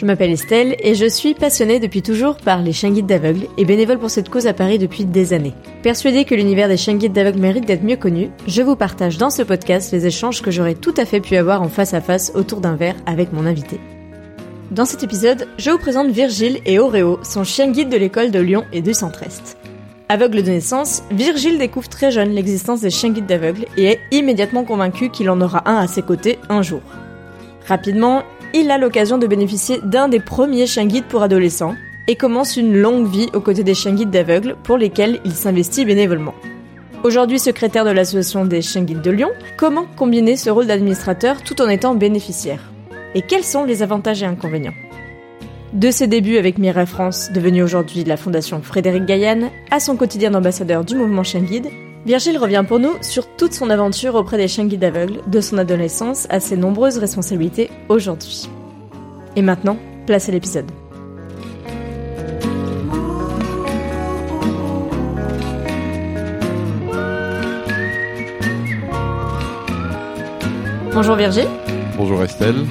Je m'appelle Estelle et je suis passionnée depuis toujours par les chiens guides d'aveugles et bénévole pour cette cause à Paris depuis des années. Persuadée que l'univers des chiens guides d'aveugles mérite d'être mieux connu, je vous partage dans ce podcast les échanges que j'aurais tout à fait pu avoir en face à face autour d'un verre avec mon invité. Dans cet épisode, je vous présente Virgile et Oreo, son chien guide de l'école de Lyon et du Centre-Est. Aveugle de naissance, Virgile découvre très jeune l'existence des chiens guides d'aveugles et est immédiatement convaincu qu'il en aura un à ses côtés un jour. Rapidement, il a l'occasion de bénéficier d'un des premiers chiens guides pour adolescents et commence une longue vie aux côtés des chiens guides d'aveugles pour lesquels il s'investit bénévolement. Aujourd'hui secrétaire de l'association des chiens guides de Lyon, comment combiner ce rôle d'administrateur tout en étant bénéficiaire? Et quels sont les avantages et inconvénients? De ses débuts avec Mireille France, devenue aujourd'hui la fondation Frédéric Gaillan, à son quotidien d'ambassadeur du mouvement Chien Guide, Virgile revient pour nous sur toute son aventure auprès des chiens guides aveugles, de son adolescence à ses nombreuses responsabilités aujourd'hui. Et maintenant, place à l'épisode. Bonjour Virgile. Bonjour Estelle.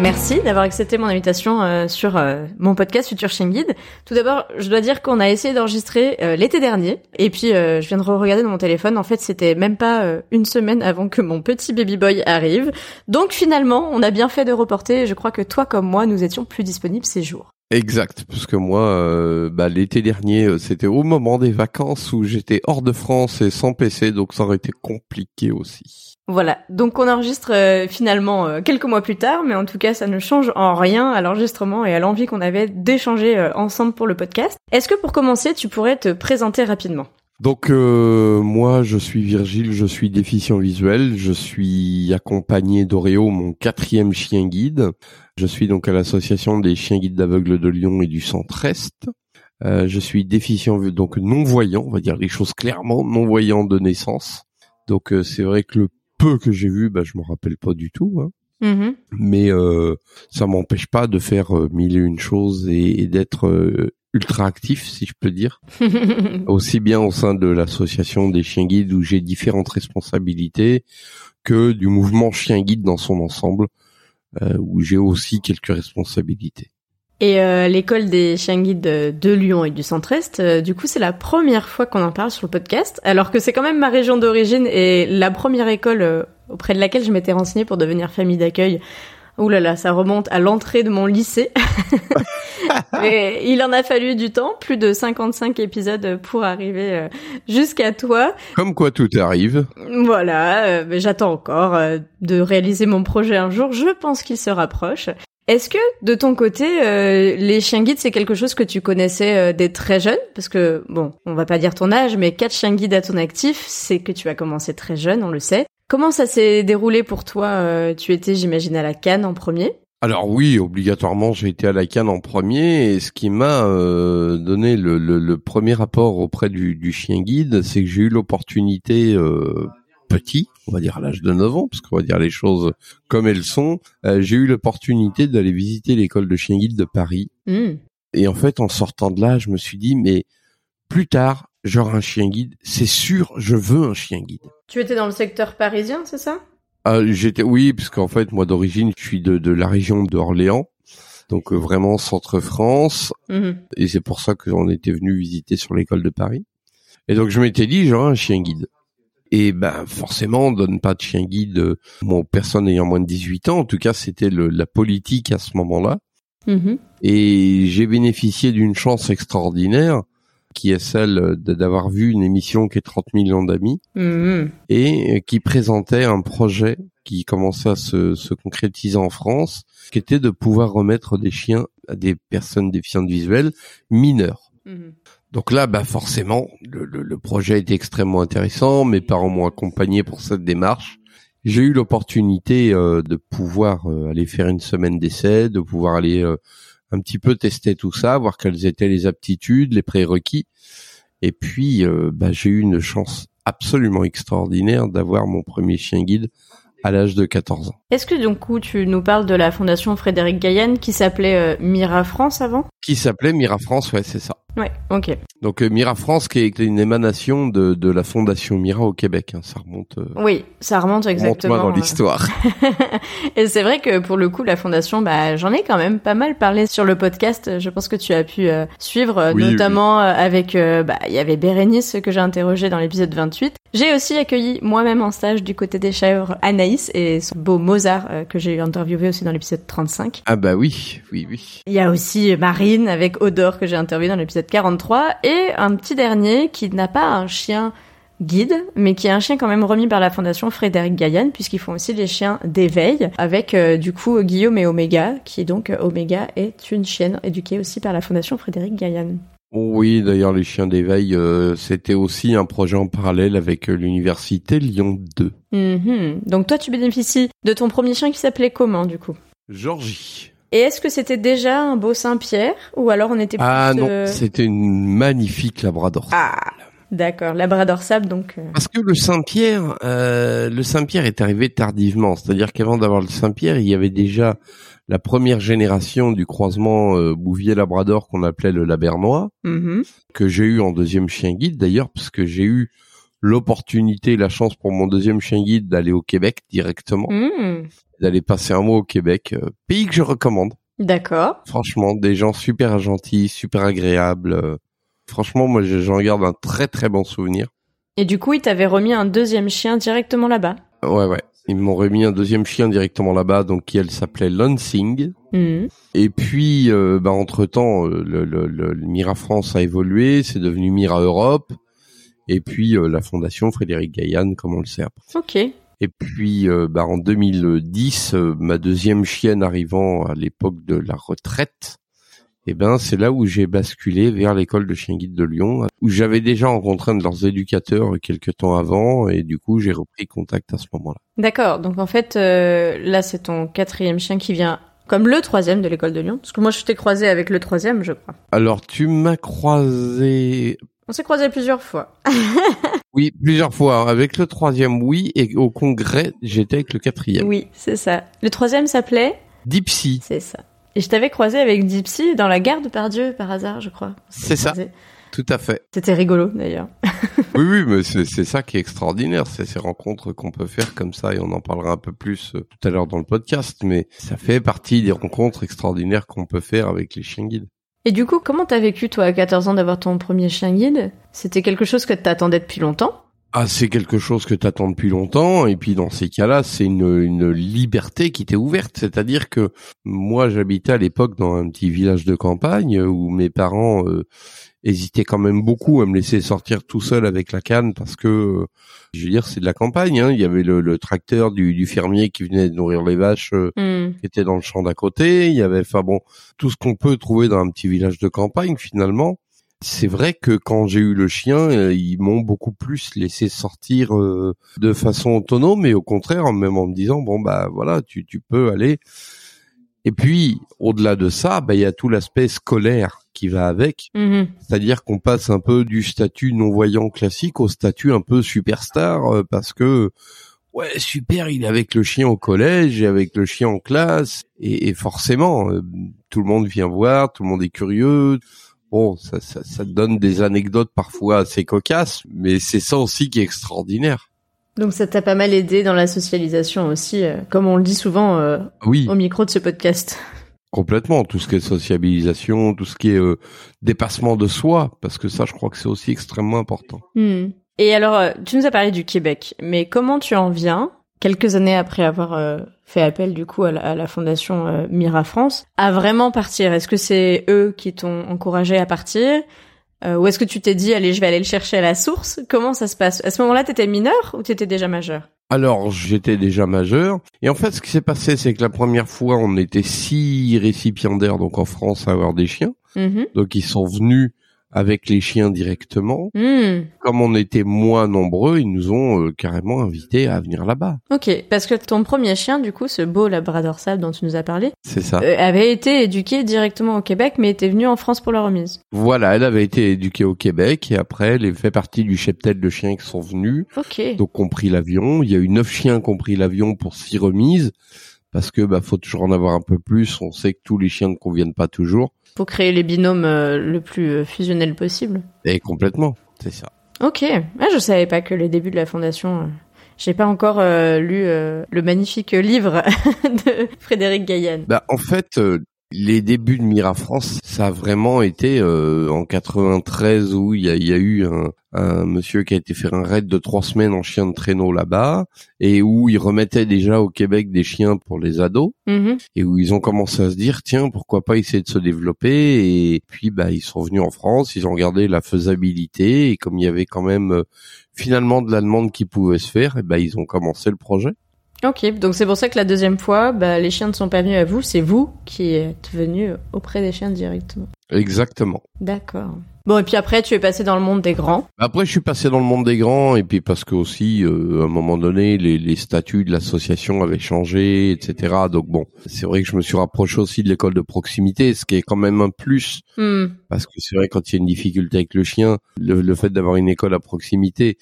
Merci d'avoir accepté mon invitation euh, sur euh, mon podcast Future Chien Guide. Tout d'abord, je dois dire qu'on a essayé d'enregistrer euh, l'été dernier, et puis je viens de regarder dans mon téléphone. En fait, c'était même pas une semaine avant que mon petit baby boy arrive. Donc finalement, on a bien fait de reporter. Je crois que toi comme moi, nous étions plus disponibles ces jours. Exact, parce que moi, bah, l'été dernier, c'était au moment des vacances où j'étais hors de France et sans PC, donc ça aurait été compliqué aussi. Voilà, donc on enregistre euh, finalement euh, quelques mois plus tard, mais en tout cas ça ne change en rien à l'enregistrement et à l'envie qu'on avait d'échanger euh, ensemble pour le podcast. Est-ce que pour commencer tu pourrais te présenter rapidement? Donc moi je suis Virgile, je suis déficient visuel, je suis accompagné d'Oreo, mon quatrième chien guide. Je suis donc à l'association des chiens guides d'aveugles de Lyon et du Centre-Est. je suis déficient donc non voyant, on va dire les choses clairement, non voyant de naissance. Donc c'est vrai que le peu que j'ai vu, bah, je me rappelle pas du tout. Hein. Mm-hmm. Mais euh, ça m'empêche pas de faire euh, mille et une choses et, d'être euh, ultra actif, si je peux dire. Aussi bien au sein de l'association des chiens guides où j'ai différentes responsabilités que du mouvement chien guide dans son ensemble euh, où j'ai aussi quelques responsabilités. Et euh, l'école des chiens guides de, Lyon et du Centre-Est, euh, du coup, c'est la première fois qu'on en parle sur le podcast, alors que c'est quand même ma région d'origine et la première école euh, auprès de laquelle je m'étais renseignée pour devenir famille d'accueil. Ouh là là, ça remonte à l'entrée de mon lycée. et il en a fallu du temps, plus de 55 épisodes pour arriver jusqu'à toi. Comme quoi tout arrive. Voilà, j'attends encore de réaliser mon projet un jour. Je pense qu'il se rapproche. Est-ce que de ton côté, euh, les chiens guides, c'est quelque chose que tu connaissais euh, dès très jeune? Parce que, bon, on va pas dire ton âge, mais quatre chiens guides à ton actif, c'est que tu as commencé très jeune, on le sait. Comment ça s'est déroulé pour toi euh, Tu étais, j'imagine, à la Cannes en premier? Alors oui, obligatoirement, j'ai été à la Cannes en premier, et ce qui m'a donné le, premier rapport auprès du chien guide, c'est que j'ai eu l'opportunité petit, on va dire à l'âge de 9 ans, parce qu'on va dire les choses comme elles sont, euh, j'ai eu l'opportunité d'aller visiter l'école de chien guide de Paris. Hmm. Et en fait, en sortant de là, je me suis dit, mais plus tard, j'aurai un chien guide. C'est sûr, je veux un chien guide. Tu étais dans le secteur parisien, c'est ça? Euh, J'étais, oui, parce qu'en fait, moi d'origine, je suis de, la région d'Orléans. Donc euh, vraiment centre France, mhm. et c'est pour ça qu'on était venu visiter sur l'école de Paris. Et donc je m'étais dit j'aurai un chien guide. Et ben forcément, on donne pas de chien guide euh, aux personnes ayant moins de 18 ans. En tout cas, c'était la politique à ce moment-là. Mm-hmm. Et j'ai bénéficié d'une chance extraordinaire qui est celle d'avoir vu une émission qui est 30 millions d'amis mm-hmm. et qui présentait un projet qui commençait à se, concrétiser en France, qui était de pouvoir remettre des chiens à des personnes déficientes visuelles mineures. Mm-hmm. Donc là, bah forcément, le, le, projet était extrêmement intéressant. Mes parents m'ont accompagné pour cette démarche. J'ai eu l'opportunité euh, de pouvoir euh, aller faire une semaine d'essai, de pouvoir aller euh, un petit peu tester tout ça, voir quelles étaient les aptitudes, les prérequis. Et puis, euh, bah, j'ai eu une chance absolument extraordinaire d'avoir mon premier chien guide à l'âge de 14 ans. Est-ce que du coup tu nous parles de la fondation Frédéric Gaillane qui s'appelait euh, Mira France avant? Qui s'appelait Mira France, ouais, c'est ça. Ouais, ok. Donc euh, Mira France, qui est une émanation de, de la fondation Mira au Québec, hein, ça remonte. Euh, oui, ça remonte exactement. Remonte dans l'histoire. et c'est vrai que pour le coup, la fondation, bah, j'en ai quand même pas mal parlé sur le podcast. Je pense que tu as pu euh, suivre, notamment avec, bah, il y avait Bérénice que j'ai interrogé dans l'épisode 28. J'ai aussi accueilli moi-même en stage du côté des chèvres Anaïs et son beau Mozart que j'ai interviewé aussi dans l'épisode 35. Ah bah oui, oui, oui. Il y a aussi Marine avec Odor que j'ai interviewé dans l'épisode 43 et un petit dernier qui n'a pas un chien guide, mais qui est un chien quand même remis par la fondation Frédéric Gaillane, puisqu'ils font aussi des chiens d'éveil, avec euh, du coup Guillaume et Omega, qui est donc euh, Omega est une chienne éduquée aussi par la fondation Frédéric Gaillane. Oui, d'ailleurs les chiens d'éveil, euh, c'était aussi un projet en parallèle avec l'université Lyon 2. Mm-hmm. Donc toi tu bénéficies de ton premier chien qui s'appelait comment du coup? Georgie. Et est-ce que c'était déjà un beau Saint-Pierre ou alors on était plus Ah non, euh, c'était une magnifique labrador. Ah. D'accord, labrador sable donc. Euh. Parce que le Saint-Pierre, euh, le Saint-Pierre est arrivé tardivement, c'est-à-dire qu'avant d'avoir le Saint-Pierre, il y avait déjà la première génération du croisement Bouvier-Labrador qu'on appelait le Labernois, mm-hmm. que j'ai eu en deuxième chien guide d'ailleurs, parce que j'ai eu l'opportunité, la chance pour mon deuxième chien guide d'aller au Québec directement. Mm d'aller passer un mois au Québec, euh, pays que je recommande. D'accord. Franchement, des gens super gentils, super agréables. Euh. franchement, moi, j'en garde un très très bon souvenir. Et du coup, ils t'avaient remis un deuxième chien directement là-bas? Ouais, ouais. Ils m'ont remis un deuxième chien directement là-bas, donc qui elle s'appelait Lansing. Mmh. Et puis, euh, bah, entre temps, le, le, le, Mira France a évolué, c'est devenu Mira Europe. Et puis la fondation Frédéric Gaillan, comme on le sait après. Ok. Et puis, euh, bah, en 2010, euh, ma deuxième chienne arrivant à l'époque de la retraite, et eh ben c'est là où j'ai basculé vers l'école de chien guide de Lyon, où j'avais déjà rencontré un de leurs éducateurs quelques temps avant, et du coup j'ai repris contact à ce moment-là. D'accord. Donc en fait, euh, là c'est ton quatrième chien qui vient comme le troisième de l'école de Lyon Parce que moi, je t'ai croisé avec le troisième, je crois. Alors, tu m'as croisé on s'est croisés plusieurs fois. oui, plusieurs fois. Avec le troisième, oui, et au congrès, j'étais avec le quatrième. Oui, c'est ça. Le troisième s'appelait Dipsy. C'est ça. Et je t'avais croisé avec Dipsy dans la gare de Pardieu, par hasard, je crois. C'est ça. Tout à fait. C'était rigolo, d'ailleurs. oui, oui, mais c'est ça qui est extraordinaire, c'est ces rencontres qu'on peut faire comme ça, et on en parlera un peu plus euh, tout à l'heure dans le podcast, mais ça fait partie des rencontres extraordinaires qu'on peut faire avec les chiens guides. Et du coup, comment t'as vécu, toi, à 14 ans, d'avoir ton premier chien guide? C'était quelque chose que t'attendais depuis longtemps? Ah, c'est quelque chose que t'attends depuis longtemps, et puis dans ces cas-là, c'est une, une liberté qui t'est ouverte. C'est-à-dire que moi, j'habitais à l'époque dans un petit village de campagne où mes parents euh, hésitaient quand même beaucoup à me laisser sortir tout seul avec la canne parce que je veux dire, c'est de la campagne. Hein. Il y avait le, tracteur du, fermier qui venait de nourrir les vaches, euh, hmm. qui était dans le champ d'à côté. Il y avait, enfin bon, tout ce qu'on peut trouver dans un petit village de campagne finalement. C'est vrai que quand j'ai eu le chien, euh, ils m'ont beaucoup plus laissé sortir euh, de façon autonome, mais au contraire, même en me disant bon bah voilà, tu, tu peux aller. Et puis au-delà de ça, bah il y a tout l'aspect scolaire qui va avec. Mhm. C'est-à-dire qu'on passe un peu du statut non-voyant classique au statut un peu superstar euh, parce que ouais super il est avec le chien au collège et avec le chien en classe et, forcément euh, tout le monde vient voir, tout le monde est curieux. Bon, ça, ça, ça donne des anecdotes parfois assez cocasses, mais c'est ça aussi qui est extraordinaire. Donc ça t'a pas mal aidé dans la socialisation aussi, euh, comme on le dit souvent oui. au micro de ce podcast. Complètement, tout ce qui est sociabilisation, tout ce qui est euh, dépassement de soi, parce que ça, je crois que c'est aussi extrêmement important. Hmm. Et alors, euh, tu nous as parlé du Québec, mais comment tu en viens, quelques années après avoir euh, fait appel du coup à la, fondation Mira France, à vraiment partir? Est-ce que c'est eux qui t'ont encouragé à partir? Ou est-ce que tu t'es dit, allez, je vais aller le chercher à la source? Comment ça se passe? À ce moment-là, t'étais mineur ou t'étais déjà majeur? Alors, j'étais déjà majeur. Et en fait, ce qui s'est passé, c'est que la première fois, on était six récipiendaires, donc en France, à avoir des chiens. Mm-hmm. Donc, ils sont venus avec les chiens directement. Hmm. Comme on était moins nombreux, ils nous ont euh, carrément invités à venir là-bas. Ok, parce que ton premier chien, du coup, ce beau labrador sable dont tu nous as parlé, c'est ça, euh, avait été éduqué directement au Québec, mais était venu en France pour la remise. Voilà, elle avait été éduquée au Québec et après, elle fait partie du cheptel de chiens qui sont venus. Ok. Donc, ont pris l'avion. Il y a eu neuf chiens qui ont pris l'avion pour six remises parce que bah faut toujours en avoir un peu plus. On sait que tous les chiens ne conviennent pas toujours. Faut créer les binômes euh, le plus euh, fusionnel possible. Et complètement, c'est ça. Ok. Ah, je savais pas que les débuts de la fondation. euh, J'ai pas encore euh, lu euh, le magnifique livre de Frédéric Gaillan. Bah en fait, euh, les débuts de Mira France, ça a vraiment été euh, en 93 où il y a, y a eu un, un monsieur qui a été faire un raid de trois semaines en chien de traîneau là-bas et où ils remettaient déjà au Québec des chiens pour les ados. Mhm. et où ils ont commencé à se dire tiens pourquoi pas essayer de se développer et puis bah ils sont venus en France ils ont regardé la faisabilité et comme il y avait quand même euh, finalement de la demande qui pouvait se faire et ben ils ont commencé le projet Ok, donc c'est pour ça que la deuxième fois, bah, les chiens ne sont pas venus à vous, c'est vous qui êtes venus auprès des chiens directement. exactement D'accord. Bon, et puis après, tu es passé dans le monde des grands. après je suis passé dans le monde des grands et puis parce que aussi euh, à un moment donné les, les statuts de l'association avaient changé etc donc bon c'est vrai que je me suis rapproché aussi de l'école de proximité ce qui est quand même un plus Hmm. Parce que c'est vrai quand il y a une difficulté avec le chien, le, le fait d'avoir une école à proximité,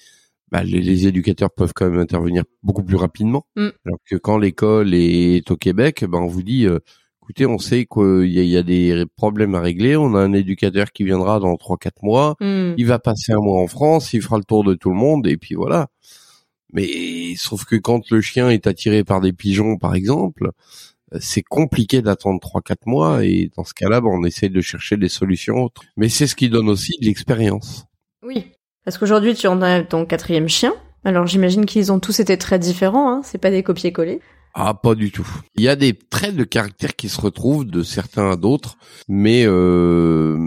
bah, les, les éducateurs peuvent quand même intervenir beaucoup plus rapidement. Mm. Alors que quand l'école est au Québec, ben on vous dit, euh, écoutez, on sait qu'il y y a des problèmes à régler. On a un éducateur qui viendra dans trois quatre mois. Hmm. Il va passer un mois en France, il fera le tour de tout le monde et puis voilà. Mais sauf que quand le chien est attiré par des pigeons, par exemple, euh, c'est compliqué d'attendre trois quatre mois et dans ce cas-là, ben, on essaie de chercher des solutions autres. Mais c'est ce qui donne aussi de l'expérience. Oui. Parce qu'aujourd'hui, tu en as ton quatrième chien. Alors j'imagine qu'ils ont tous été très différents, hein. c'est pas des copier-coller. Ah, pas du tout. Il y a des traits de caractère qui se retrouvent de certains à d'autres, mais euh,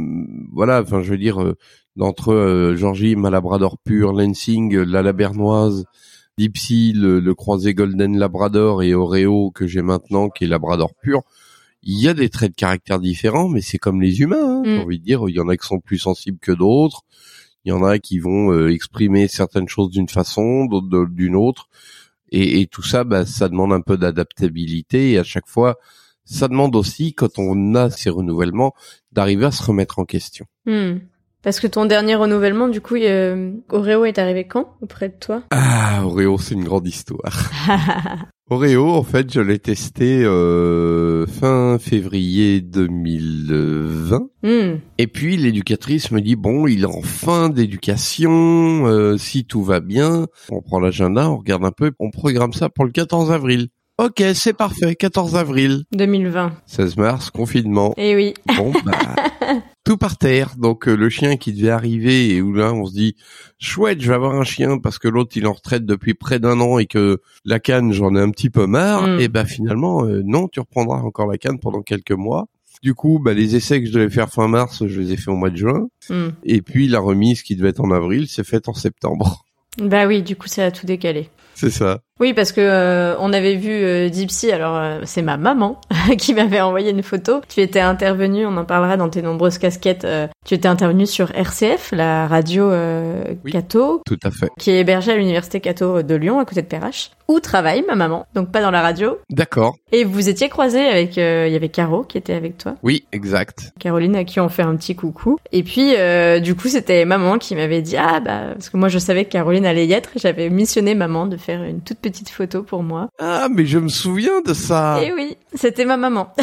voilà, enfin, je veux dire, euh, d'entre euh, Georgie, ma Labrador pur, Lansing, la Labernoise, Dipsy, le, le croisé Golden Labrador et Oreo que j'ai maintenant, qui est Labrador pur, il y a des traits de caractère différents, mais c'est comme les humains. Hein, Mm. J'ai envie de dire, il y en a qui sont plus sensibles que d'autres. Il y en a qui vont euh, exprimer certaines choses d'une façon, d'une autre. Et, et tout ça, bah, ça demande un peu d'adaptabilité. Et à chaque fois, ça demande aussi, quand on a ces renouvellements, d'arriver à se remettre en question. Hmm. Parce que ton dernier renouvellement, du coup, euh, Oreo est arrivé quand auprès de toi? Ah, Oreo, c'est une grande histoire. Oreo, en fait, je l'ai testé euh, fin février 2020. Hmm. Et puis l'éducatrice me dit bon, il est en fin d'éducation, euh, si tout va bien, on prend l'agenda, on regarde un peu, on programme ça pour le 14 avril. Ok, c'est parfait, 14 avril. 2020. 16 mars, confinement. Eh oui. Bon, bah, tout par terre. Donc euh, le chien qui devait arriver et où là on se dit chouette, je vais avoir un chien parce que l'autre il en retraite depuis près d'un an et que la canne j'en ai un petit peu marre. Mm. Et bah finalement euh, non, tu reprendras encore la canne pendant quelques mois. Du coup, bah, les essais que je devais faire fin mars, je les ai fait au mois de juin. Hmm. Et puis la remise qui devait être en avril, s'est faite en septembre. Bah oui, du coup, ça a tout décalé. C'est ça. Oui, parce que euh, on avait vu euh, Dipsy, alors euh, c'est ma maman qui m'avait envoyé une photo. Tu étais intervenu, on en parlera dans tes nombreuses casquettes, euh, tu étais intervenu sur RCF, la radio euh, Oui. Cato, Tout à fait. qui est hébergée à l'université Cato de Lyon, à côté de Perrache, où travaille ma maman, donc pas dans la radio. D'accord. Et vous étiez croisés avec, euh, il y avait Caro qui était avec toi, Oui, exact. Caroline à qui on fait un petit coucou. Et puis euh, du coup c'était maman qui m'avait dit ah bah parce que moi je savais que Caroline allait y être, j'avais missionné maman de faire une toute petite photo pour moi. Ah, mais je me souviens de ça. Et oui, c'était ma maman.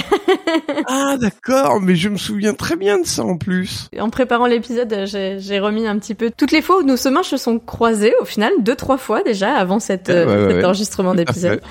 Ah, d'accord, mais je me souviens très bien de ça en plus. En préparant l'épisode, j'ai remis un petit peu toutes les fois où nos chemins se sont croisés, au final, deux, trois fois déjà, avant cette, ouais, euh, cet ouais. enregistrement d'épisode.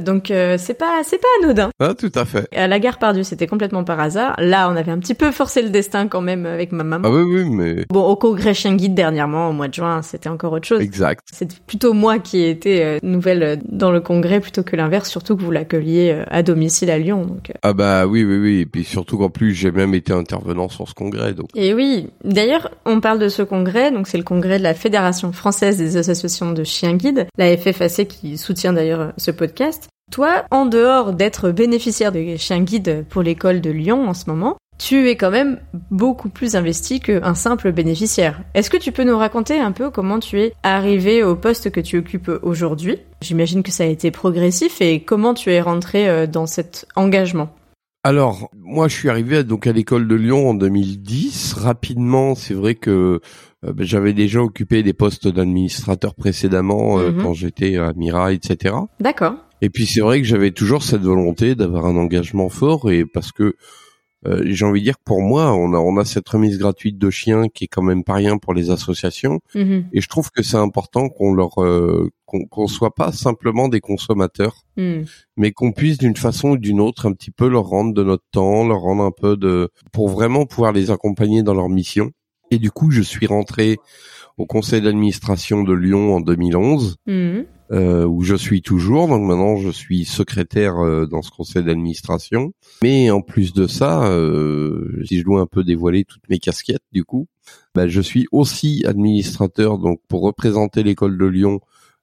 Donc euh, c'est pas c'est pas anodin. Ah, tout à fait. À la gare Pardieu, c'était complètement par hasard. Là, on avait un petit peu forcé le destin quand même avec ma maman. Ah oui, oui, mais Bon, au congrès Chien Guide dernièrement, au mois de juin, c'était encore autre chose. exact. C'était plutôt moi qui ai été euh, nouvelle euh, dans le congrès plutôt que l'inverse, surtout que vous l'accueilliez euh, à domicile à Lyon. Donc. Ah bah oui, oui, oui. Et puis surtout qu'en plus, j'ai même été intervenant sur ce congrès, donc. Et oui, d'ailleurs, on parle de ce congrès, donc c'est le congrès de la Fédération française des associations de chiens guides, la FFAC qui soutient d'ailleurs ce podcast. Toi, en dehors d'être bénéficiaire des chiens guides pour l'école de Lyon en ce moment, tu es quand même beaucoup plus investi qu'un simple bénéficiaire. Est-ce que tu peux nous raconter un peu comment tu es arrivé au poste que tu occupes aujourd'hui? J'imagine que ça a été progressif et comment tu es rentré euh, dans cet engagement? Alors, moi, je suis arrivé donc à l'école de Lyon en 2010. Rapidement, c'est vrai que j'avais déjà occupé des postes d'administrateur précédemment euh, mhm. quand j'étais à Mira, etc. D'accord. Et puis c'est vrai que j'avais toujours cette volonté d'avoir un engagement fort et parce que euh, j'ai envie de dire que pour moi, on a, on a cette remise gratuite de chiens qui est quand même pas rien pour les associations. Mhm. Et je trouve que c'est important qu'on leur euh, qu'on soit pas simplement des consommateurs, mhm. mais qu'on puisse d'une façon ou d'une autre un petit peu leur rendre de notre temps, leur rendre un peu de pour vraiment pouvoir les accompagner dans leur mission. Et du coup, je suis rentré au conseil d'administration de Lyon en 2011 euh, où je suis toujours. Donc maintenant, je suis secrétaire euh, dans ce conseil d'administration. Mais en plus de ça, euh, si je dois un peu dévoiler toutes mes casquettes, du coup, bah, je suis aussi administrateur donc pour représenter l'école de Lyon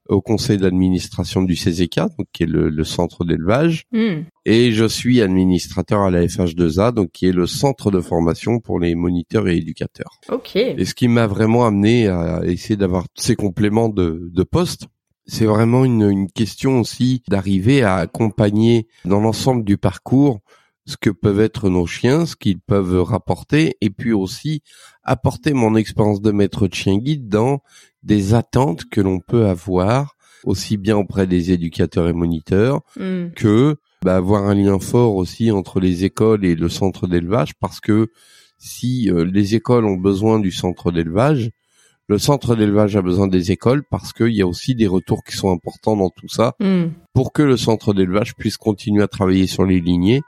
au conseil d'administration du CZK, donc qui est le, centre d'élevage, hmm. et je suis administrateur à la FH2A, donc qui est le centre de formation pour les moniteurs et éducateurs. Ok. Et ce qui m'a vraiment amené à essayer d'avoir ces compléments de, de poste, c'est vraiment une, une, question aussi d'arriver à accompagner dans l'ensemble du parcours ce que peuvent être nos chiens, ce qu'ils peuvent rapporter, et puis aussi apporter mon expérience de maître de chien guide dans des attentes que l'on peut avoir, aussi bien auprès des éducateurs et moniteurs, hmm. que bah, avoir un lien fort aussi entre les écoles et le centre d'élevage, parce que si euh, les écoles ont besoin du centre d'élevage, le centre d'élevage a besoin des écoles parce qu'il y a aussi des retours qui sont importants dans tout ça hmm. pour que le centre d'élevage puisse continuer à travailler sur les lignées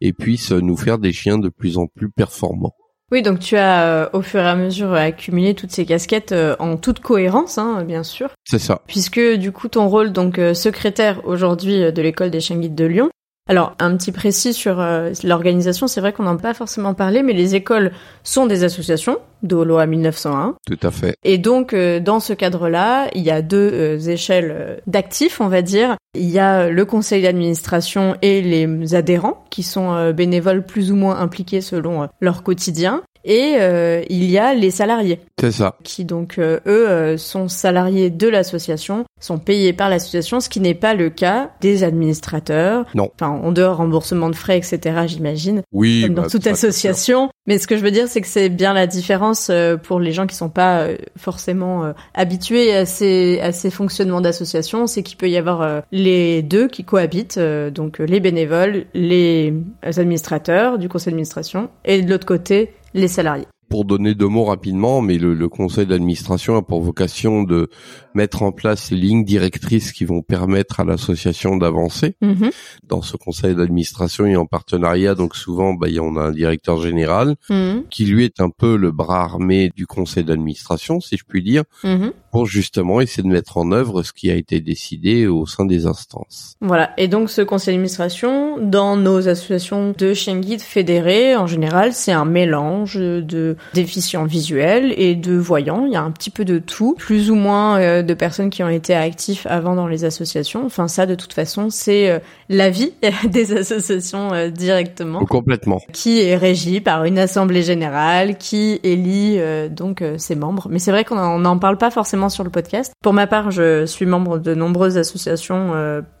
et puisse nous faire des chiens de plus en plus performants. Oui, donc tu as euh, au fur et à mesure accumulé toutes ces casquettes euh, en toute cohérence, hein, bien sûr. C'est ça. Puisque du coup ton rôle donc euh, secrétaire aujourd'hui de l'école des chiens guides de Lyon, alors, un petit précis sur euh, l'organisation, c'est vrai qu'on n'en a pas forcément parlé, mais les écoles sont des associations de loi 1901. Tout à fait. Et donc, euh, dans ce cadre-là, il y a deux euh, échelles d'actifs, on va dire. Il y a le conseil d'administration et les adhérents, qui sont bénévoles plus ou moins impliqués selon leur quotidien. Et euh, il y a les salariés. C'est ça. Qui donc euh, eux euh, sont salariés de l'association, sont payés par l'association, ce qui n'est pas le cas des administrateurs. Non. Enfin, en dehors remboursement de frais, etc. J'imagine. Oui. Comme dans bah, toute association. Mais ce que je veux dire, c'est que c'est bien la différence pour les gens qui sont pas forcément habitués à ces à ces fonctionnements d'association, c'est qu'il peut y avoir les deux qui cohabitent, donc les bénévoles, les administrateurs du conseil d'administration, et de l'autre côté les salariés. Pour donner deux mots rapidement, mais le, le conseil d'administration a pour vocation de mettre en place les lignes directrices qui vont permettre à l'association d'avancer. Mhm. Dans ce conseil d'administration et en partenariat, donc souvent, bah, on a un directeur général mhm. qui lui est un peu le bras armé du conseil d'administration, si je puis dire, mhm. Pour justement essayer de mettre en œuvre ce qui a été décidé au sein des instances. Voilà. Et donc ce conseil d'administration, dans nos associations de chiens guides fédérés, en général, c'est un mélange de déficients visuels et de voyants. Il y a un petit peu de tout, plus ou moins euh, de personnes qui ont été actifs avant dans les associations. Enfin, ça, de toute façon, c'est euh, la vie des associations euh, directement. Complètement. Qui est régie par une assemblée générale, qui élit donc ses membres. Mais c'est vrai qu'on n'en parle pas forcément sur le podcast. Pour ma part, je suis membre de nombreuses associations,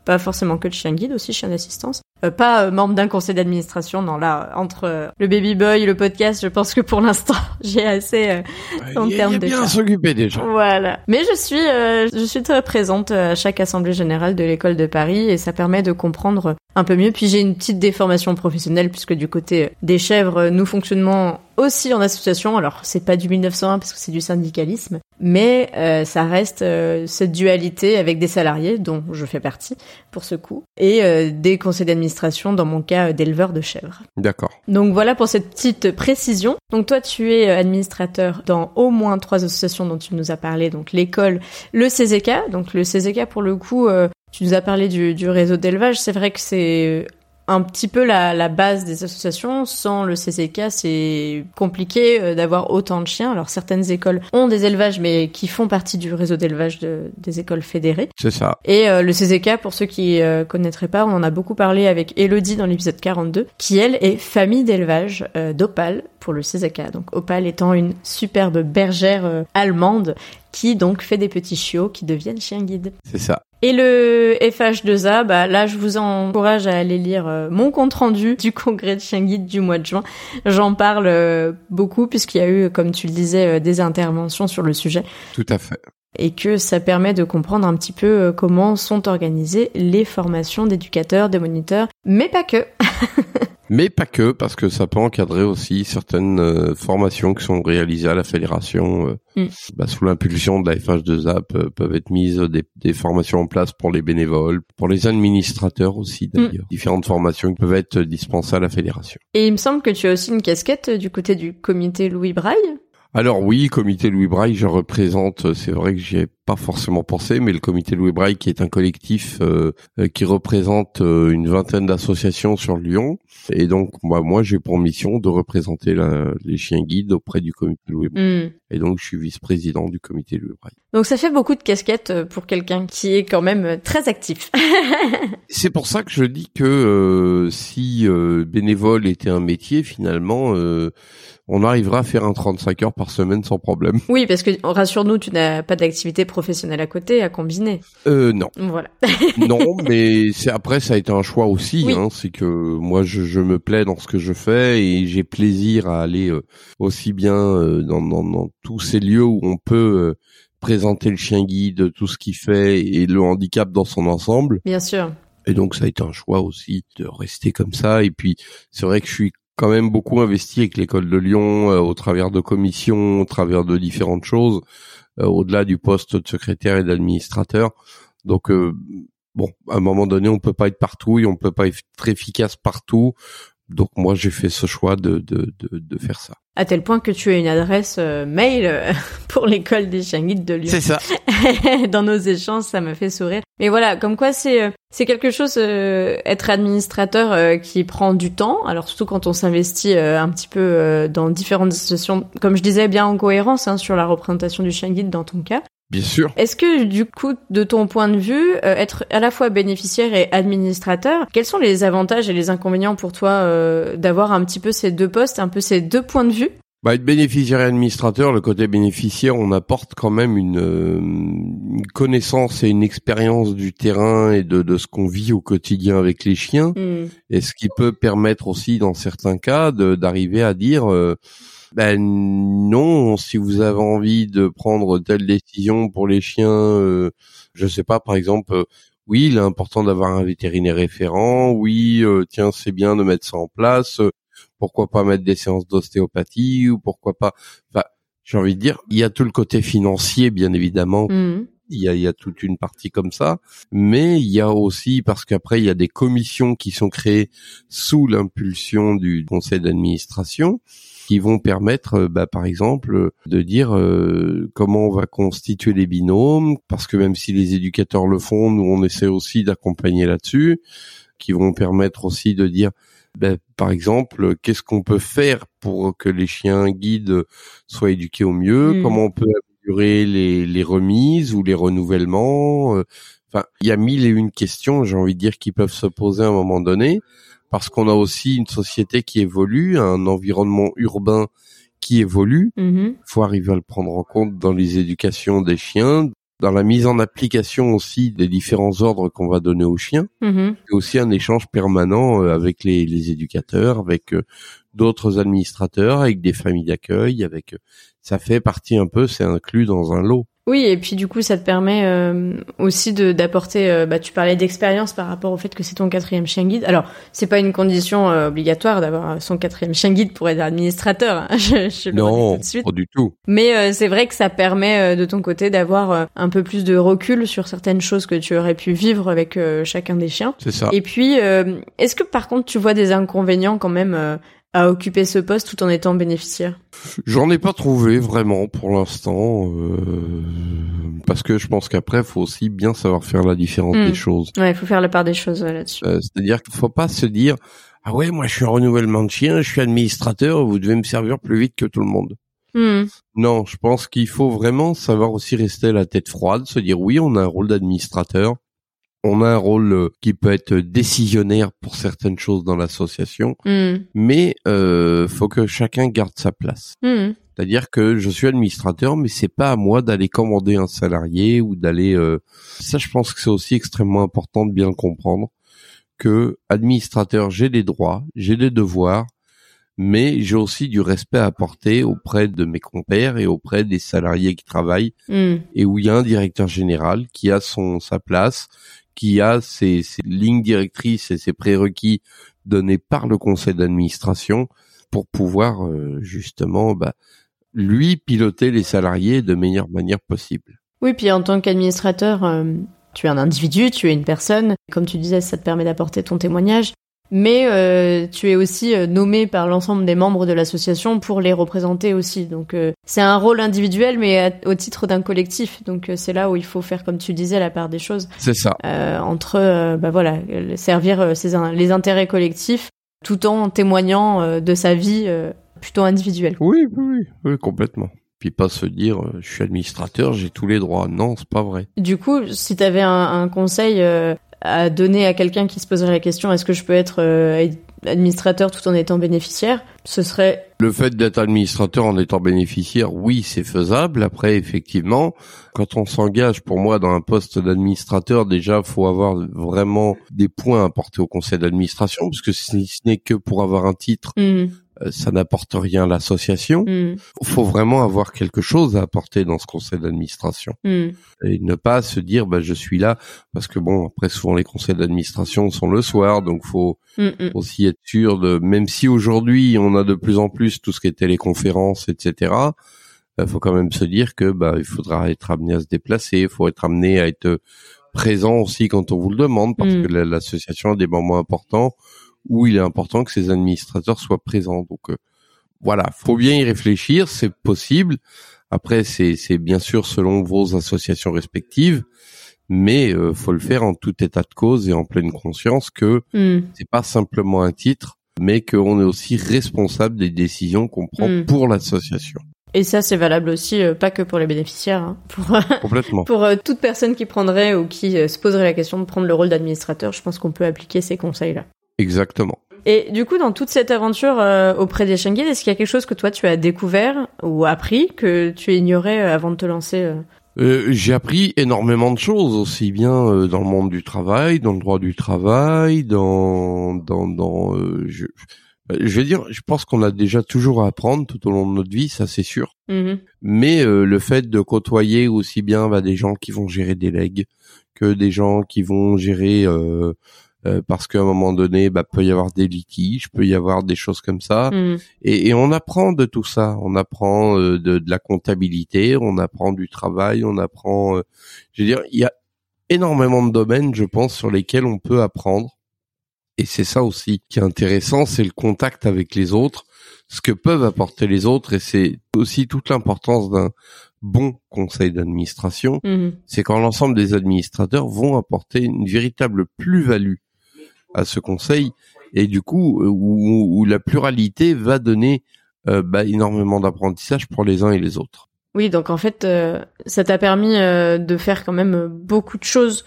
pas forcément que de chien guide, aussi chien d'assistance. pas membre d'un conseil d'administration. Non, là, entre le baby boy, le podcast, je pense que pour l'instant, j'ai assez en termes de. bien s'occuper des gens. Voilà. Mais je suis euh, je suis très présente à chaque assemblée générale de l'école de Paris et ça permet de comprendre un peu mieux. Puis j'ai une petite déformation professionnelle puisque du côté des chèvres, nous fonctionnons aussi en association. Alors c'est pas du 1901 parce que c'est du syndicalisme, mais euh, ça reste euh, cette dualité avec des salariés dont je fais partie pour ce coup et euh, des conseils d'administration dans mon cas d'éleveur de chèvres. D'accord. Donc voilà pour cette petite précision. Donc toi tu es administrateur dans au moins trois associations dont tu nous as parlé, donc l'école, le CZK. Donc le CZK pour le coup tu nous as parlé du, du réseau d'élevage. C'est vrai que c'est un petit peu la, la base des associations. Sans le CCK, c'est compliqué euh, d'avoir autant de chiens. Alors certaines écoles ont des élevages, mais qui font partie du réseau d'élevage de, des écoles fédérées. C'est ça. Et euh, le CCK, pour ceux qui euh, connaîtraient pas, on en a beaucoup parlé avec Elodie dans l'épisode 42, qui elle est famille d'élevage d'Opale pour le CCK. Donc Opale étant une superbe bergère allemande qui donc fait des petits chiots qui deviennent chiens guides. C'est ça. Et le FH2A, bah là je vous encourage à aller lire euh, mon compte rendu du congrès de chien guide du mois de juin. J'en parle euh, beaucoup puisqu'il y a eu, comme tu le disais, euh, des interventions sur le sujet. Tout à fait. Et que ça permet de comprendre un petit peu comment sont organisées les formations d'éducateurs, de moniteurs, mais pas que. Mais pas que, parce que ça peut encadrer aussi certaines euh, formations qui sont réalisées à la fédération. Euh, mm. bah, sous l'impulsion de la FH2AP, euh, peuvent être mises des, des, formations en place pour les bénévoles, pour les administrateurs aussi mm. d'ailleurs. Différentes formations qui peuvent être dispensées à la fédération. Et il me semble que tu as aussi une casquette du côté du comité Louis Braille alors oui, comité Louis Braille, je représente, c'est vrai que j'y ai pas forcément pensé, mais le comité Louis Braille qui est un collectif euh, euh, qui représente euh, une vingtaine d'associations sur Lyon. Et donc moi, moi j'ai pour mission de représenter les chiens guides auprès du comité Louis Braille. Hmm. Et donc je suis vice-président du comité Louis Braille. Donc ça fait beaucoup de casquettes pour quelqu'un qui est quand même très actif. c'est pour ça que je dis que si bénévole était un métier, finalement on arrivera à faire un 35 heures par semaine sans problème. Oui, parce que rassure-nous, tu n'as pas d'activité professionnelle à côté à combiner. Euh non. Voilà. non, mais c'est après ça a été un choix aussi. Hein, c'est que moi je, me plais dans ce que je fais et j'ai plaisir à aller euh, aussi bien euh, dans, dans, tous ces lieux où on peut euh, présenter le chien guide, tout ce qu'il fait et le handicap dans son ensemble. Bien sûr. Et donc ça a été un choix aussi de rester comme ça. Et puis c'est vrai que je suis quand même beaucoup investi avec l'école de Lyon euh, au travers de commissions, au travers de différentes choses, au-delà du poste de secrétaire et d'administrateur. Donc euh, bon, à un moment donné, on peut pas être partout et on peut pas être efficace partout. Donc moi, j'ai fait ce choix de, de, de, de, faire ça. À tel point que tu as une adresse euh, mail euh, pour l'école des chiens de Lyon. C'est ça. Dans nos échanges, ça me fait sourire. Mais voilà, comme quoi c'est euh, c'est quelque chose être administrateur qui prend du temps. Alors surtout quand on s'investit un petit peu dans différentes associations, comme je disais, bien en cohérence hein, sur la représentation du chien guide dans ton cas. Bien sûr. Est-ce que du coup, de ton point de vue, euh, être à la fois bénéficiaire et administrateur, quels sont les avantages et les inconvénients pour toi euh, d'avoir un petit peu ces deux postes, un peu ces deux points de vue? Bah, être bénéficiaire et administrateur, le côté bénéficiaire, on apporte quand même une, euh, une connaissance et une expérience du terrain et de, de ce qu'on vit au quotidien avec les chiens, hmm. et ce qui peut permettre aussi, dans certains cas, d'arriver à dire ben non, si vous avez envie de prendre telle décision pour les chiens, euh, je sais pas, par exemple, euh, oui, il est important d'avoir un vétérinaire référent. Oui, euh, tiens, c'est bien de mettre ça en place. pourquoi pas mettre des séances d'ostéopathie ou pourquoi pas. Enfin, j'ai envie de dire, il y a tout le côté financier, bien évidemment. Mmh. Il y, a, il y a toute une partie comme ça, mais il y a aussi parce qu'après il y a des commissions qui sont créées sous l'impulsion du conseil d'administration qui vont permettre, euh, bah, par exemple, de dire euh, comment on va constituer les binômes, parce que même si les éducateurs le font, nous on essaie aussi d'accompagner là-dessus, qui vont permettre aussi de dire, bah, par exemple, qu'est-ce qu'on peut faire pour que les chiens guides soient éduqués au mieux, mmh. comment on peut améliorer les, les remises ou les renouvellements. Euh, enfin, il y a mille et une questions, j'ai envie de dire, qui peuvent se poser à un moment donné parce qu'on a aussi une société qui évolue, un environnement urbain qui évolue. Il mm-hmm. faut arriver à le prendre en compte dans les éducations des chiens, dans la mise en application aussi des différents ordres qu'on va donner aux chiens, mm-hmm. et aussi un échange permanent euh, avec les, les éducateurs, avec euh, d'autres administrateurs, avec des familles d'accueil, avec euh, ça fait partie un peu, c'est inclus dans un lot. Oui, et puis du coup, ça te permet euh, aussi de d'apporter. Euh, bah, tu parlais d'expérience par rapport au fait que c'est ton quatrième chien guide. Alors, c'est pas une condition euh, obligatoire d'avoir son quatrième chien guide pour être administrateur. Hein. je, je non, tout de suite. pas du tout. Mais c'est vrai que ça permet de ton côté d'avoir un peu plus de recul sur certaines choses que tu aurais pu vivre avec chacun des chiens. C'est ça. Et puis, est-ce que par contre, tu vois des inconvénients quand même à occuper ce poste tout en étant bénéficiaire J'en ai pas trouvé vraiment pour l'instant, euh, parce que je pense qu'après, faut aussi bien savoir faire la différence Hmm. des choses. Ouais, il faut faire la part des choses ouais, là-dessus. Euh, C'est-à-dire qu'il faut pas se dire ah ouais, moi je suis en renouvellement de chien, je suis administrateur, vous devez me servir plus vite que tout le monde. Hmm. Non, je pense qu'il faut vraiment savoir aussi rester la tête froide, se dire oui, on a un rôle d'administrateur, on a un rôle euh, qui peut être décisionnaire pour certaines choses dans l'association, Hmm. mais euh, faut que chacun garde sa place. Hmm. C'est-à-dire que je suis administrateur, mais c'est pas à moi d'aller commander un salarié ou d'aller. euh, Ça, je pense que c'est aussi extrêmement important de bien le comprendre. Que administrateur, j'ai des droits, j'ai des devoirs, mais j'ai aussi du respect à apporter auprès de mes compères et auprès des salariés qui travaillent Hmm. et où il y a un directeur général qui a son sa place, qui a ses, ses lignes directrices et ses prérequis donnés par le conseil d'administration pour pouvoir euh, justement bah, lui piloter les salariés de meilleure manière possible. Oui, puis en tant qu'administrateur, euh, tu es un individu, tu es une personne. Comme tu disais, ça te permet d'apporter ton témoignage. Mais euh, tu es aussi euh, nommé par l'ensemble des membres de l'association pour les représenter aussi. Donc euh, c'est un rôle individuel, mais à- au titre d'un collectif. Donc euh, c'est là où il faut faire, comme tu disais, la part des choses C'est ça. euh, entre, euh, bah voilà, servir ses les intérêts collectifs, tout en témoignant euh, de sa vie euh, plutôt individuelle. Oui, oui, oui, oui, complètement. Puis pas se dire euh, je suis administrateur, j'ai tous les droits. Non, c'est pas vrai. Du coup, si tu avais un, un conseil euh, à donner à quelqu'un qui se poserait la question est-ce que je peux être euh, administrateur tout en étant bénéficiaire, ce serait Le fait d'être administrateur en étant bénéficiaire, oui, c'est faisable. Après, effectivement, quand on s'engage, pour moi, dans un poste d'administrateur, déjà, faut avoir vraiment des points à apporter au conseil d'administration, parce que si ce n'est que pour avoir un titre, euh, ça n'apporte rien à l'association. mhm, faut vraiment avoir quelque chose à apporter dans ce conseil d'administration mhm. et ne pas se dire bah je suis là parce que bon après souvent les conseils d'administration sont le soir donc faut Mhm, aussi être sûr de même si aujourd'hui on a de plus en plus tout ce qui est téléconférences etc il faut quand même se dire que bah il faudra être amené à se déplacer il faut être amené à être présent aussi quand on vous le demande parce que la- l'association a des moments importants où il est important que ses administrateurs soient présents donc euh, voilà faut bien y réfléchir c'est possible après c'est bien sûr selon vos associations respectives mais euh, faut le faire en tout état de cause et en pleine conscience que mhm. c'est pas simplement un titre, mais qu'on est aussi responsable des décisions qu'on prend Mm. pour l'association. Et ça, c'est valable aussi, euh, pas que pour les bénéficiaires, hein, pour, Complètement. pour euh, toute personne qui prendrait ou qui euh, se poserait la question de prendre le rôle d'administrateur, je pense qu'on peut appliquer ces conseils-là. Exactement. Et du coup, dans toute cette aventure euh, auprès des Schengen, est-ce qu'il y a quelque chose que toi tu as découvert ou appris que tu ignorais euh, avant de te lancer euh? Euh, j'ai appris énormément de choses, aussi bien euh, dans le monde du travail, dans le droit du travail, dans dans dans. euh, je, je vais dire, je pense qu'on a déjà toujours à apprendre tout au long de notre vie, ça c'est sûr. Mhm. Mais euh, le fait de côtoyer aussi bien bah, des gens qui vont gérer des legs que des gens qui vont gérer euh, parce qu'à un moment donné, bah, peut y avoir des litiges, peut y avoir des choses comme ça, Mhm. et, et on apprend de tout ça. On apprend euh, de, de la comptabilité, on apprend du travail, on apprend. euh, je veux dire, il y a énormément de domaines, je pense, sur lesquels on peut apprendre. Et c'est ça aussi qui est intéressant, c'est le contact avec les autres, ce que peuvent apporter les autres, et c'est aussi toute l'importance d'un bon conseil d'administration, Mhm. c'est quand l'ensemble des administrateurs vont apporter une véritable plus-value à ce conseil, et du coup, euh, où, où la pluralité va donner euh, bah, énormément d'apprentissage pour les uns et les autres. Oui, donc en fait, euh, ça t'a permis euh, de faire quand même beaucoup de choses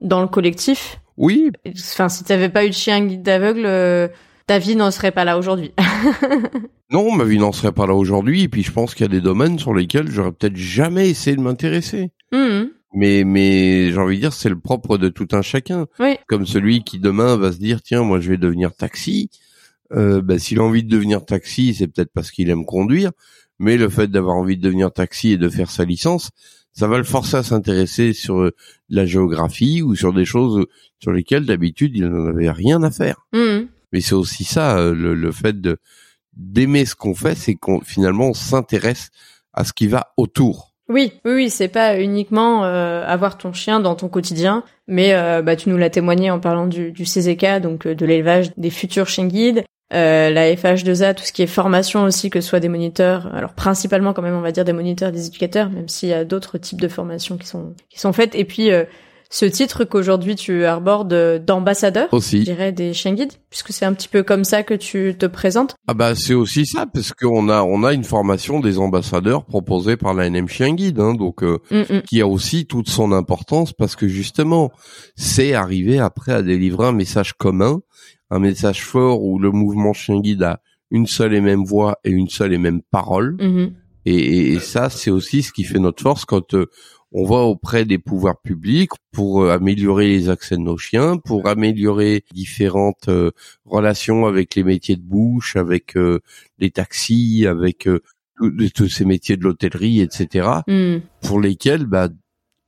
dans le collectif. Oui, Enfin, si t'avais pas eu de chien guide d'aveugle, euh, ta vie n'en serait pas là aujourd'hui. non, ma vie n'en serait pas là aujourd'hui, et puis je pense qu'il y a des domaines sur lesquels j'aurais peut-être jamais essayé de m'intéresser. Mhm. Mais, mais j'ai envie de dire, c'est le propre de tout un chacun. Oui. Comme celui qui demain va se dire, tiens, moi je vais devenir taxi. Euh, bah, s'il a envie de devenir taxi, c'est peut-être parce qu'il aime conduire. Mais le fait d'avoir envie de devenir taxi et de faire sa licence, ça va le forcer à s'intéresser sur euh, la géographie ou sur des choses sur lesquelles d'habitude il n'en avait rien à faire. Mhm. Mais c'est aussi ça, euh, le, le fait de d'aimer ce qu'on fait, c'est qu'on finalement on s'intéresse à ce qui va autour. Oui, oui, oui, c'est pas uniquement euh, avoir ton chien dans ton quotidien, mais euh, bah, tu nous l'as témoigné en parlant du, du CZK, donc euh, de l'élevage des futurs chiens guides. euh, la FH2A, tout ce qui est formation aussi, que ce soit des moniteurs, alors principalement quand même on va dire des moniteurs, des éducateurs, même s'il y a d'autres types de formations qui sont qui sont faites. Et puis euh, ce titre qu'aujourd'hui tu arbores d'ambassadeur, aussi, je dirais des chiens guides, puisque c'est un petit peu comme ça que tu te présentes. Ah bah c'est aussi ça, parce qu'on a on a une formation des ambassadeurs proposée par la NM Chien Guide, hein, donc euh, mm, mm. qui a aussi toute son importance parce que justement c'est arrivé après à délivrer un message commun, un message fort où le mouvement Chien Guide a une seule et même voix et une seule et même parole. Mm-hmm. Et, et, ça, c'est aussi ce qui fait notre force quand euh, on va auprès des pouvoirs publics pour euh, améliorer les accès de nos chiens, pour améliorer différentes euh, relations avec les métiers de bouche, avec euh, les taxis, avec tous ces métiers de l'hôtellerie, etc. Hmm. Pour lesquels, bah,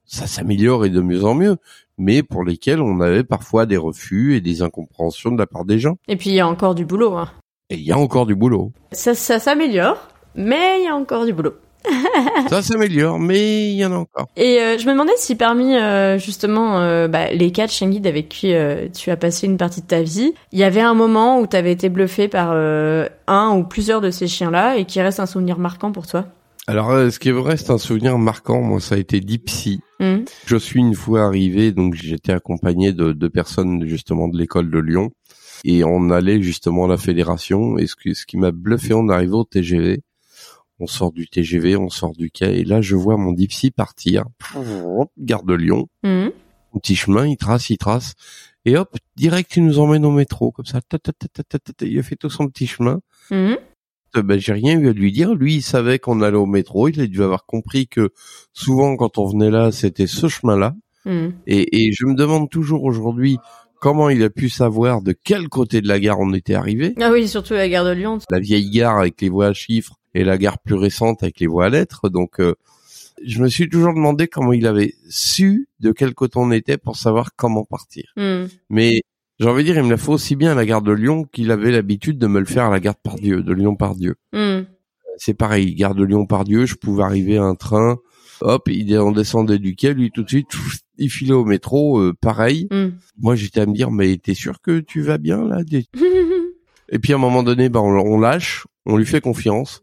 ça s'améliore et de mieux en mieux, mais pour lesquels on avait parfois des refus et des incompréhensions de la part des gens. Et puis il y a encore du boulot. Hein. Et il y a encore du boulot. Ça, ça s'améliore, mais il y a encore du boulot. ça s'améliore, mais il y en a encore. Et euh, je me demandais si parmi euh, justement euh, bah, les quatre chiens guides avec qui tu as passé une partie de ta vie, il y avait un moment où tu avais été bluffé par un ou plusieurs de ces chiens-là et qui reste un souvenir marquant pour toi? Alors, ce qui c'est un souvenir marquant. Moi, ça a été Dipsy. Mmh. Je suis une fois arrivé, donc j'étais accompagné de, de personnes justement de l'école de Lyon et on allait justement à la fédération. Et ce, ce qui m'a bluffé, on arrivait au TGV on sort du TGV, on sort du quai, et là je vois mon Dipsy partir, gare de Lyon, mmh. petit chemin, il trace, il trace, et hop, direct il nous emmène au métro, comme ça, il a fait tout son petit chemin. Mmh. Euh, ben, j'ai rien eu à lui dire. Lui, il savait qu'on allait au métro. Il a dû avoir compris que souvent, quand on venait là, c'était ce chemin-là. Mmh. Et, et, je me demande toujours aujourd'hui comment il a pu savoir de quel côté de la gare on était arrivé. Ah oui, surtout la gare de Lyon. La vieille gare avec les voies à chiffres et la gare plus récente avec les voies à lettres. Donc, euh, je me suis toujours demandé comment il avait su de quel côté on était pour savoir comment partir. Hmm. Mais j'ai envie de dire, il me l'a fait aussi bien à la gare de Lyon qu'il avait l'habitude de me le faire à la gare de Pardieu, de Lyon-Pardieu. Hmm. C'est pareil, gare de Lyon-Pardieu, je pouvais arriver à un train, hop, il on descendait du quai, lui tout de suite, il filait au métro, euh, pareil. Hmm. Moi j'étais à me dire, mais t'es sûr que tu vas bien là Et puis à un moment donné, bah, on lâche, on lui fait confiance.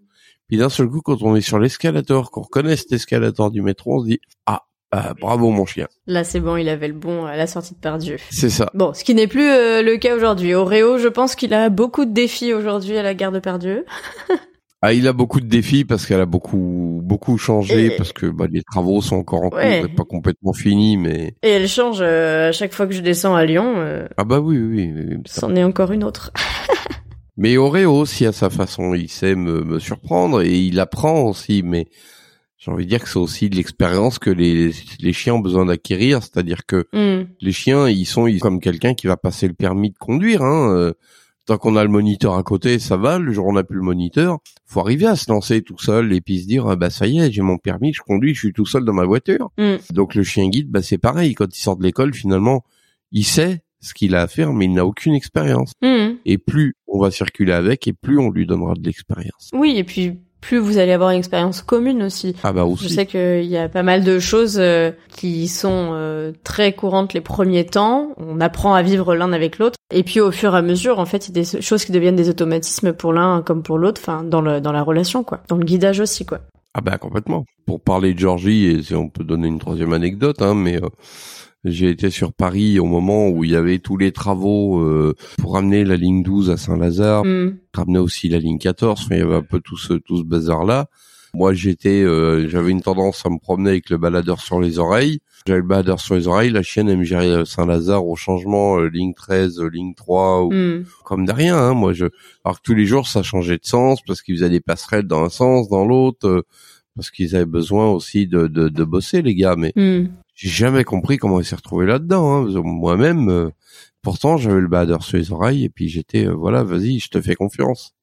Puis d'un seul coup, quand on est sur l'escalator, qu'on reconnaît cet escalator du métro, on se dit ah euh, bravo mon chien. Là c'est bon, il avait le bon à la sortie de Pardieu. C'est ça. Bon, ce qui n'est plus euh, le cas aujourd'hui. Auréo, je pense qu'il a beaucoup de défis aujourd'hui à la gare de Pardieu. ah, il a beaucoup de défis parce qu'elle a beaucoup beaucoup changé parce que bah, les travaux sont encore en cours et pas complètement finis, mais. Et elle change euh, à chaque fois que je descends à Lyon. ah bah oui oui. oui C'en est encore une autre. Mais Oreo aussi à sa façon, il sait me, me surprendre et il apprend aussi. Mais j'ai envie de dire que c'est aussi de l'expérience que les, les chiens ont besoin d'acquérir. C'est-à-dire que mm. les chiens, ils sont comme quelqu'un qui va passer le permis de conduire. Hein. Euh, tant qu'on a le moniteur à côté, ça va. Le jour où on n'a plus le moniteur, faut arriver à se lancer tout seul et puis se dire ah bah ça y est, j'ai mon permis, je conduis, je suis tout seul dans ma voiture. Mm. Donc le chien guide, bah c'est pareil. Quand il sort de l'école, finalement, il sait ce qu'il a à faire, mais il n'a aucune expérience. Hmm. Et plus on va circuler avec, et plus on lui donnera de l'expérience. Oui, et puis plus vous allez avoir une expérience commune aussi. Ah bah aussi. Je sais qu'il y a pas mal de choses euh, qui sont euh, très courantes les premiers temps. On apprend à vivre l'un avec l'autre. Et puis au fur et à mesure, en fait, il y a des choses qui deviennent des automatismes pour l'un comme pour l'autre, enfin dans, le, dans la relation, quoi. Dans le guidage aussi, quoi. Ah bah complètement. Pour parler de Georgie, et si on peut donner une troisième anecdote, hein, mais... Euh, j'ai été sur Paris au moment où il y avait tous les travaux euh, pour ramener la ligne 12 à Saint-Lazare, mm. ramener aussi la ligne 14. il y avait un peu tout ce tout ce bazar là. Moi, j'étais, euh, j'avais une tendance à me promener avec le baladeur sur les oreilles. J'avais le baladeur sur les oreilles. La chienne, elle me gérait euh, Saint-Lazare au changement, ligne 13, ligne 3, ou, mm. comme de rien. Hein. Moi, je, alors que tous les jours, ça changeait de sens parce qu'ils faisaient des passerelles dans un sens, dans l'autre, parce qu'ils avaient besoin aussi de, de, de bosser, les gars. Mais mm j'ai jamais compris comment il s'est retrouvé là-dedans. Hein. Moi-même, euh, pourtant, j'avais le bader sur les oreilles et puis j'étais, euh, voilà, vas-y, je te fais confiance.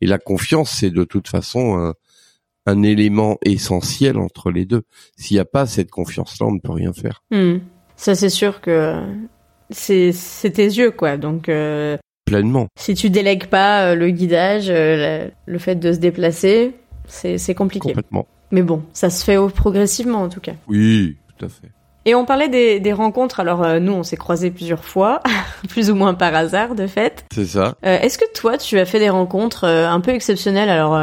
Et la confiance, c'est de toute façon un, un, élément essentiel entre les deux. S'il n'y a pas cette confiance-là, on ne peut rien faire. Hmm. Ça, c'est sûr que c'est tes yeux, quoi. Donc euh, pleinement. Si tu délègues pas le guidage, le fait de se déplacer, c'est compliqué. Complètement. Mais bon, ça se fait progressivement en tout cas. Oui, fait. Et on parlait des, rencontres. Alors euh, nous, on s'est croisés plusieurs fois. plus ou moins par hasard de fait. C'est ça. Euh, Est-ce que toi, tu as fait des rencontres euh, un peu exceptionnelles, alors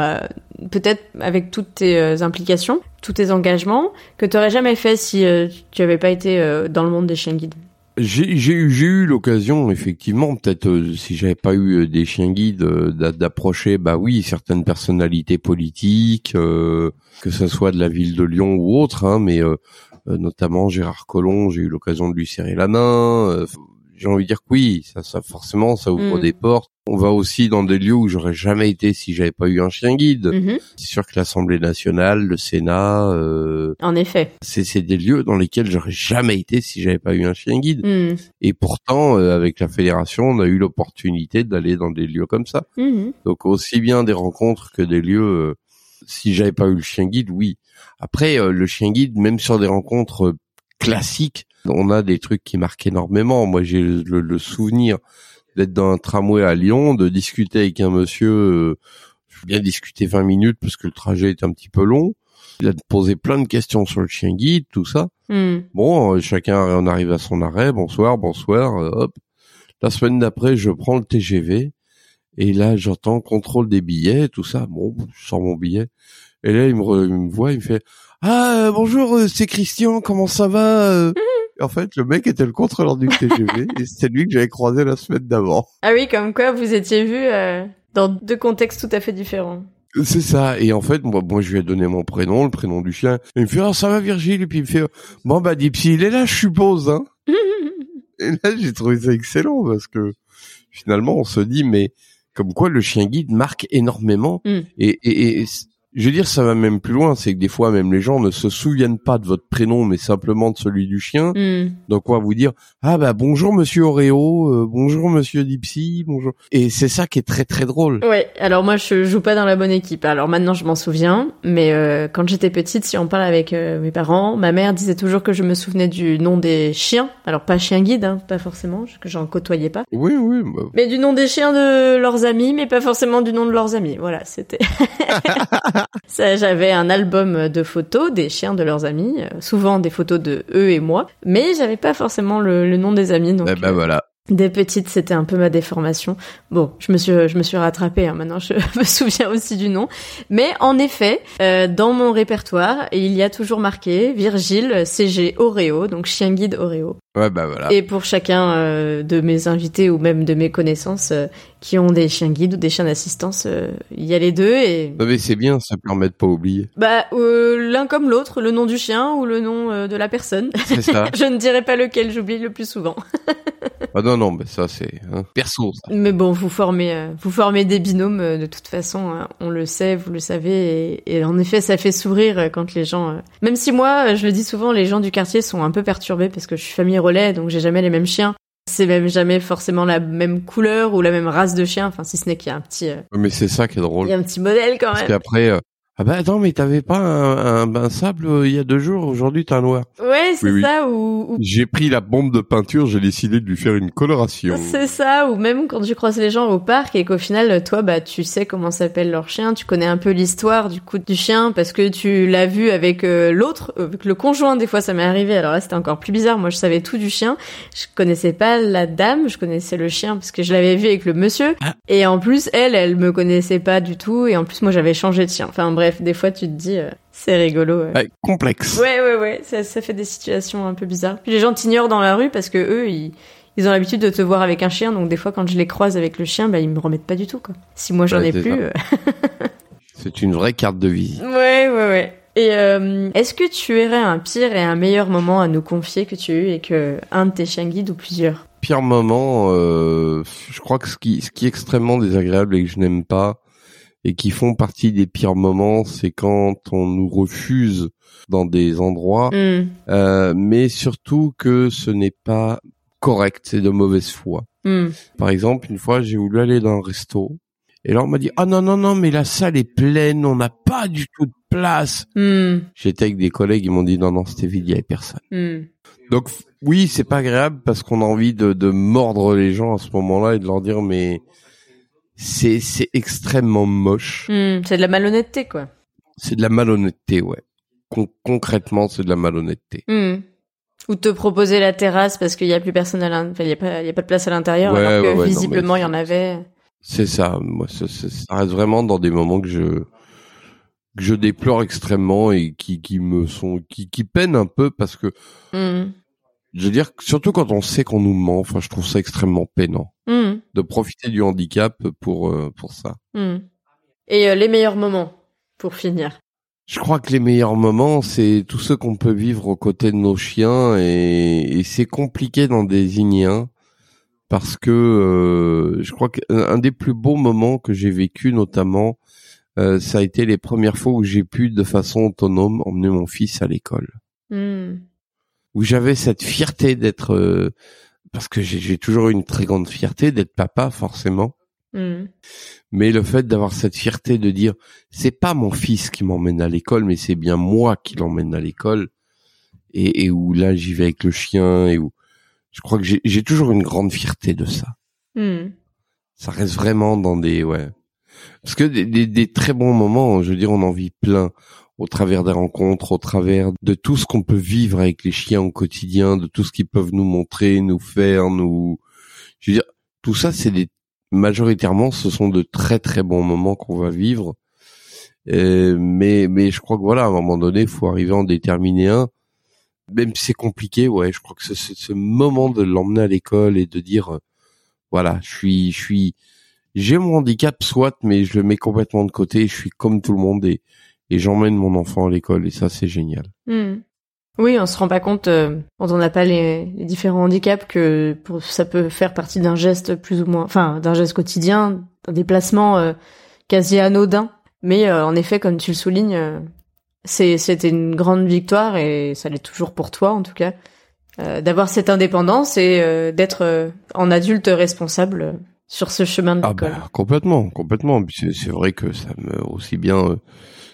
peut-être avec toutes tes implications, tous tes engagements, que tu aurais jamais fait si tu avais pas été dans le monde des chiens guides? J'ai eu l'occasion effectivement peut-être euh, si j'avais pas eu des chiens guides euh, d'a- d'approcher bah oui certaines personnalités politiques euh, que ce soit de la ville de Lyon ou autre hein, mais notamment Gérard Collomb j'ai eu l'occasion de lui serrer la main euh, j'ai envie de dire que oui ça ça forcément ça ouvre Mm. des portes on va aussi dans des lieux où j'aurais jamais été si j'avais pas eu un chien guide Mhm. c'est sûr que l'Assemblée nationale le Sénat euh, En effet. c'est des lieux dans lesquels j'aurais jamais été si j'avais pas eu un chien guide Mhm. et pourtant, euh, avec la fédération, on a eu l'opportunité d'aller dans des lieux comme ça. Mhm. Donc aussi bien des rencontres que des lieux. euh, si j'avais pas eu le chien guide, oui. Après, euh, le chien guide, même sur des rencontres euh, classiques, on a des trucs qui marquent énormément. Moi, j'ai le, le- souvenir d'être dans un tramway à Lyon, de discuter avec un monsieur. euh, je viens discuter 20 minutes parce que le trajet est un petit peu long. Il a posé plein de questions sur le chien guide, tout ça. Mhm. Bon, chacun on arrive à son arrêt, bonsoir, bonsoir, hop. La semaine d'après, je prends le TGV et là, j'entends contrôle des billets, tout ça. Bon, je sors mon billet et là, il me, re- il me voit, il me fait "Ah, euh, bonjour, euh, c'est Christian, comment ça va euh? En fait, le mec était le contrôleur du TGV et c'était lui que j'avais croisé la semaine d'avant. Ah oui, comme quoi vous étiez vus euh, dans deux contextes tout à fait différents. C'est ça. Et en fait, moi, moi, je lui ai donné mon prénom, le prénom du chien. Et il me fait, oh, ça va, Virgile? Et puis il me fait, bon, bah, Dipsy, il est là, je suppose, hein. Et là, j'ai trouvé ça excellent parce que finalement, on se dit, mais comme quoi le chien guide marque énormément. Mm. Et, et, et je veux dire, ça va même plus loin, c'est que des fois, même les gens ne se souviennent pas de votre prénom, mais simplement de celui du chien. Mhm. Donc, on va vous dire, ah bah bonjour Monsieur Oreo, euh, bonjour Monsieur Dipsy, bonjour. Et c'est ça qui est très très drôle. Ouais, alors moi je joue pas dans la bonne équipe. Alors maintenant je m'en souviens, mais euh, quand j'étais petite, si on parle avec euh, mes parents, ma mère disait toujours que je me souvenais du nom des chiens. Alors pas chien guide, hein, pas forcément, que j'en côtoyais pas. Oui, oui. bah, Mais du nom des chiens de leurs amis, mais pas forcément du nom de leurs amis. Voilà, c'était. Ça, j'avais un album de photos des chiens de leurs amis, euh, souvent des photos de eux et moi, mais j'avais pas forcément le, le nom des amis. Donc, eh ben euh, voilà. Des petites, c'était un peu ma déformation. Bon, je me suis, je me suis rattrapée. hein, maintenant, je me souviens aussi du nom. Mais en effet, euh, dans mon répertoire, il y a toujours marqué Virgile CG Oreo, donc chien guide Oreo. Ouais, bah voilà. Et pour chacun euh, de mes invités ou même de mes connaissances euh, qui ont des chiens guides ou des chiens d'assistance, euh, il y a les deux et Non mais c'est bien, ça permet de pas oublier. bah euh, l'un comme l'autre, le nom du chien ou le nom euh, de la personne. C'est ça. je ne dirai pas lequel j'oublie le plus souvent. ah non non, mais ça c'est hein, perso. Ça. Mais bon, vous formez, euh, vous formez des binômes euh, de toute façon. hein. on le sait, vous le savez, et, et en effet, ça fait sourire euh, quand les gens. Même si moi, je le dis souvent, les gens du quartier sont un peu perturbés parce que je suis famille relais, donc j'ai jamais les mêmes chiens. C'est même jamais forcément la même couleur ou la même race de chien. Enfin, si ce n'est qu'il y a un petit, Mais c'est ça qui est drôle. il y a un petit modèle quand Parce même. qu'après, euh, ah bah attends, mais t'avais pas un, un, un sable euh, il y a deux jours, aujourd'hui t'as un noir. Ouais, c'est Oui, oui. ça. Ou, ou J'ai pris la bombe de peinture, j'ai décidé de lui faire une coloration. C'est ça, ou même quand tu croises les gens au parc et qu'au final, toi, bah, tu sais comment s'appelle leur chien, tu connais un peu l'histoire du coup du chien parce que tu l'as vu avec euh, l'autre, euh, avec le conjoint. Des fois, ça m'est arrivé. Alors là, c'était encore plus bizarre. Moi, je savais tout du chien. Je connaissais pas la dame, je connaissais le chien parce que je l'avais vu avec le monsieur. Ah. Et en plus, elle, elle me connaissait pas du tout. Et en plus, moi, j'avais changé de chien. Enfin bref, des fois, tu te dis, euh, c'est rigolo. euh. Ouais, complexe. Ouais, ouais, ouais, ça, ça fait des situations un peu bizarres. Puis les gens t'ignorent dans la rue parce que eux, ils, ils ont l'habitude de te voir avec un chien, donc des fois quand je les croise avec le chien, bah ils me remettent pas du tout quoi. Si moi j'en ai plus. euh, C'est une vraie carte de visite. Ouais, ouais, ouais. Et euh, est-ce que tu aurais un pire et un meilleur moment à nous confier que tu as eu et que un de tes chiens guides ou plusieurs? Pire moment, euh, je crois que ce qui, ce qui est extrêmement désagréable et que je n'aime pas, et qui font partie des pires moments, c'est quand on nous refuse dans des endroits, Hmm, euh, mais surtout que ce n'est pas correct, c'est de mauvaise foi. hmm. Par exemple, une fois, j'ai voulu aller dans un resto. Et là, on m'a dit, ah non, non, non, mais la salle est pleine, on n'a pas du tout de place. Hmm, J'étais avec des collègues, ils m'ont dit, non, non, c'était vide, il y avait personne. Donc, oui, c'est pas agréable parce qu'on a envie de, de mordre les gens à ce moment-là et de leur dire, mais c'est, c'est extrêmement moche. Hmm, C'est de la malhonnêteté quoi. C'est de la malhonnêteté, ouais. Con- concrètement, c'est de la malhonnêteté. Hmm. Ou te proposer la terrasse parce qu'il y a plus personne à l'intérieur, il y a pas, il y a pas de place à l'intérieur, alors que visiblement il y en avait. C'est ça. Moi, ça, ça, reste vraiment dans des moments que je que je déplore extrêmement et qui qui me sont qui qui peinent un peu parce que mmh. Je veux dire surtout quand on sait qu'on nous ment. Enfin, je trouve ça extrêmement peinant mmh. de profiter du handicap pour euh, pour ça. Mmh. Et euh, les meilleurs moments pour finir. Je crois que les meilleurs moments, c'est tout ce qu'on peut vivre aux côtés de nos chiens et, et c'est compliqué d'en désigner un parce que euh, je crois qu'un des plus beaux moments que j'ai vécu notamment, ça a été les premières fois où j'ai pu de façon autonome emmener mon fils à l'école. Hmm. Où j'avais cette fierté d'être, euh, parce que j'ai toujours eu une très grande fierté d'être papa forcément. Hmm. Mais le fait d'avoir cette fierté de dire c'est pas mon fils qui m'emmène à l'école, mais c'est bien moi qui l'emmène à l'école, et, et où là j'y vais avec le chien et où je crois que j'ai toujours une grande fierté de ça. Hmm. Ça reste vraiment dans des ouais. Parce que des, des, des, très bons moments, je veux dire, on en vit plein au travers des rencontres, au travers de tout ce qu'on peut vivre avec les chiens au quotidien, de tout ce qu'ils peuvent nous montrer, nous faire, nous. Je veux dire, tout ça, c'est des majoritairement, ce sont de très très bons moments qu'on va vivre. Euh, mais mais je crois que voilà, à un moment donné, faut arriver à en déterminer un même si c'est compliqué, ouais, je crois que c'est ce moment de l'emmener à l'école et de dire, euh, voilà, je suis, je suis, j'ai mon handicap, soit, mais je le mets complètement de côté. Je suis comme tout le monde et, et j'emmène mon enfant à l'école et ça, c'est génial. Hmm. Oui, on se rend pas compte euh, quand on n'a pas les, différents handicaps que pour, ça peut faire partie d'un geste plus ou moins, enfin, d'un geste quotidien, d'un déplacement euh, quasi anodin. Mais en effet, comme tu le soulignes, c'était une grande victoire et ça l'est toujours pour toi en tout cas euh, d'avoir cette indépendance et euh, d'être euh, en adulte responsable sur ce chemin de ah l'école. bah, complètement, complètement. C'est vrai que ça me aussi bien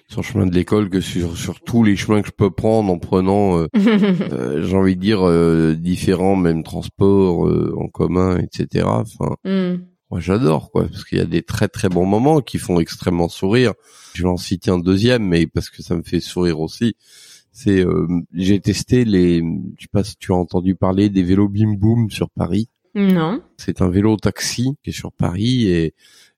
sur le chemin de l'école que sur sur tous les chemins que je peux prendre en prenant, j'ai envie de dire différents, même transports en commun, etc. Enfin. Hmm. Moi, j'adore, quoi, parce qu'il y a des très très bons moments qui font extrêmement sourire. Je vais en citer un deuxième, mais parce que ça me fait sourire aussi. C'est, euh, j'ai testé les, je sais pas si tu as entendu parler des vélos Bim Boom sur Paris. Non. C'est un vélo taxi qui est sur Paris et,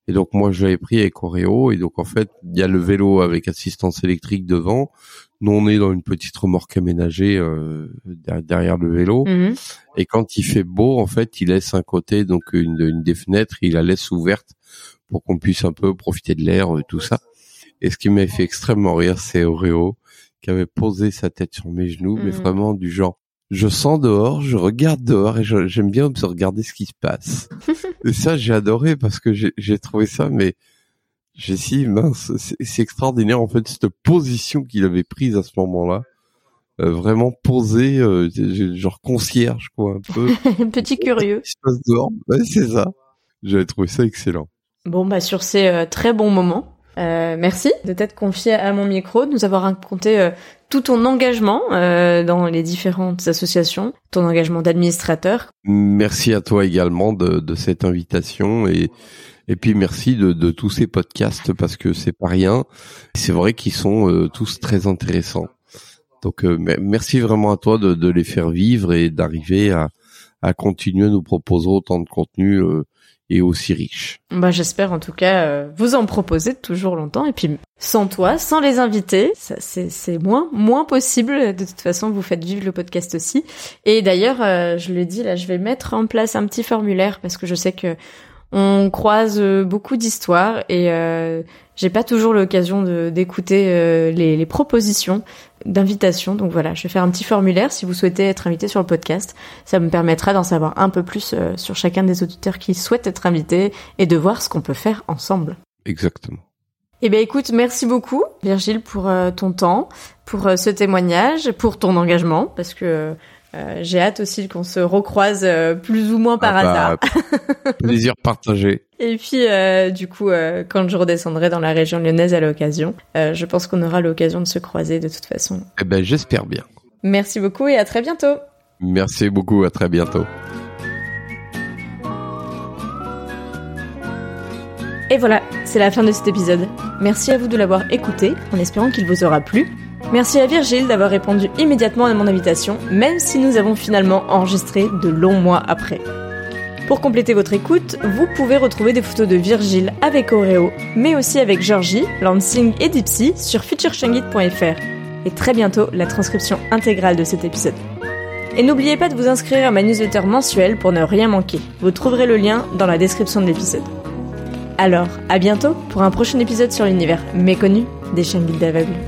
et donc moi je l'avais pris avec Oreo et donc en fait il y a le vélo avec assistance électrique devant, nous, on est dans une petite remorque aménagée euh, derrière le vélo. Mhm. Et quand il fait beau, en fait, il laisse un côté, donc une, des fenêtres, il la laisse ouverte pour qu'on puisse un peu profiter de l'air, euh, tout ça. Et ce qui m'a fait extrêmement rire, c'est Oreo qui avait posé sa tête sur mes genoux, mais mhm. vraiment du genre, je sens dehors, je regarde dehors et j'aime bien regarder ce qui se passe. et ça, j'ai adoré parce que j'ai trouvé ça, mais j'ai si mince, c'est extraordinaire en fait cette position qu'il avait prise à ce moment-là. Euh, vraiment posé, euh, genre concierge quoi, un peu. Petit curieux. Ouais, c'est ça. J'avais trouvé ça excellent. Bon bah sur ces euh, très bons moments, merci de t'être confié à mon micro, de nous avoir raconté tout ton engagement dans les différentes associations, ton engagement d'administrateur. Merci à toi également de, de cette invitation et et puis merci de, de tous ces podcasts parce que c'est pas rien. C'est vrai qu'ils sont euh, tous très intéressants. Donc euh, merci vraiment à toi de, de les faire vivre et d'arriver à, à, continuer à nous proposer autant de contenu euh, et aussi riche. Bah j'espère en tout cas vous en proposer toujours longtemps et puis sans toi, sans les invités, c'est moins moins possible. De toute façon, vous faites vivre le podcast aussi. Et d'ailleurs, je le dis là, je vais mettre en place un petit formulaire parce que je sais que on croise euh, beaucoup d'histoires et euh, j'ai pas toujours l'occasion d'écouter euh, les, les, propositions d'invitation. Donc voilà, je vais faire un petit formulaire si vous souhaitez être invité sur le podcast. Ça me permettra d'en savoir un peu plus sur chacun des auditeurs qui souhaitent être invités et de voir ce qu'on peut faire ensemble. Exactement. Eh bien écoute, merci beaucoup Virgile pour ton temps, pour ce témoignage, pour ton engagement, parce que euh, j'ai hâte aussi qu'on se recroise euh, plus ou moins par ah bah, hasard. plaisir partagé. Et puis, euh, du coup, quand je redescendrai dans la région lyonnaise à l'occasion, je pense qu'on aura l'occasion de se croiser de toute façon. Eh ben, j'espère bien. Merci beaucoup et à très bientôt. Merci beaucoup, à très bientôt. Et voilà, c'est la fin de cet épisode. Merci à vous de l'avoir écouté, en espérant qu'il vous aura plu. Merci à Virgile d'avoir répondu immédiatement à mon invitation, même si nous avons finalement enregistré de longs mois après. Pour compléter votre écoute, vous pouvez retrouver des photos de Virgile avec Oreo, mais aussi avec Georgie, Lansing et Dipsy sur futureshangit.fr. Et très bientôt, la transcription intégrale de cet épisode. Et n'oubliez pas de vous inscrire à ma newsletter mensuelle pour ne rien manquer. Vous trouverez le lien dans la description de l'épisode. Alors, à bientôt pour un prochain épisode sur l'univers méconnu des guides d'aveugles.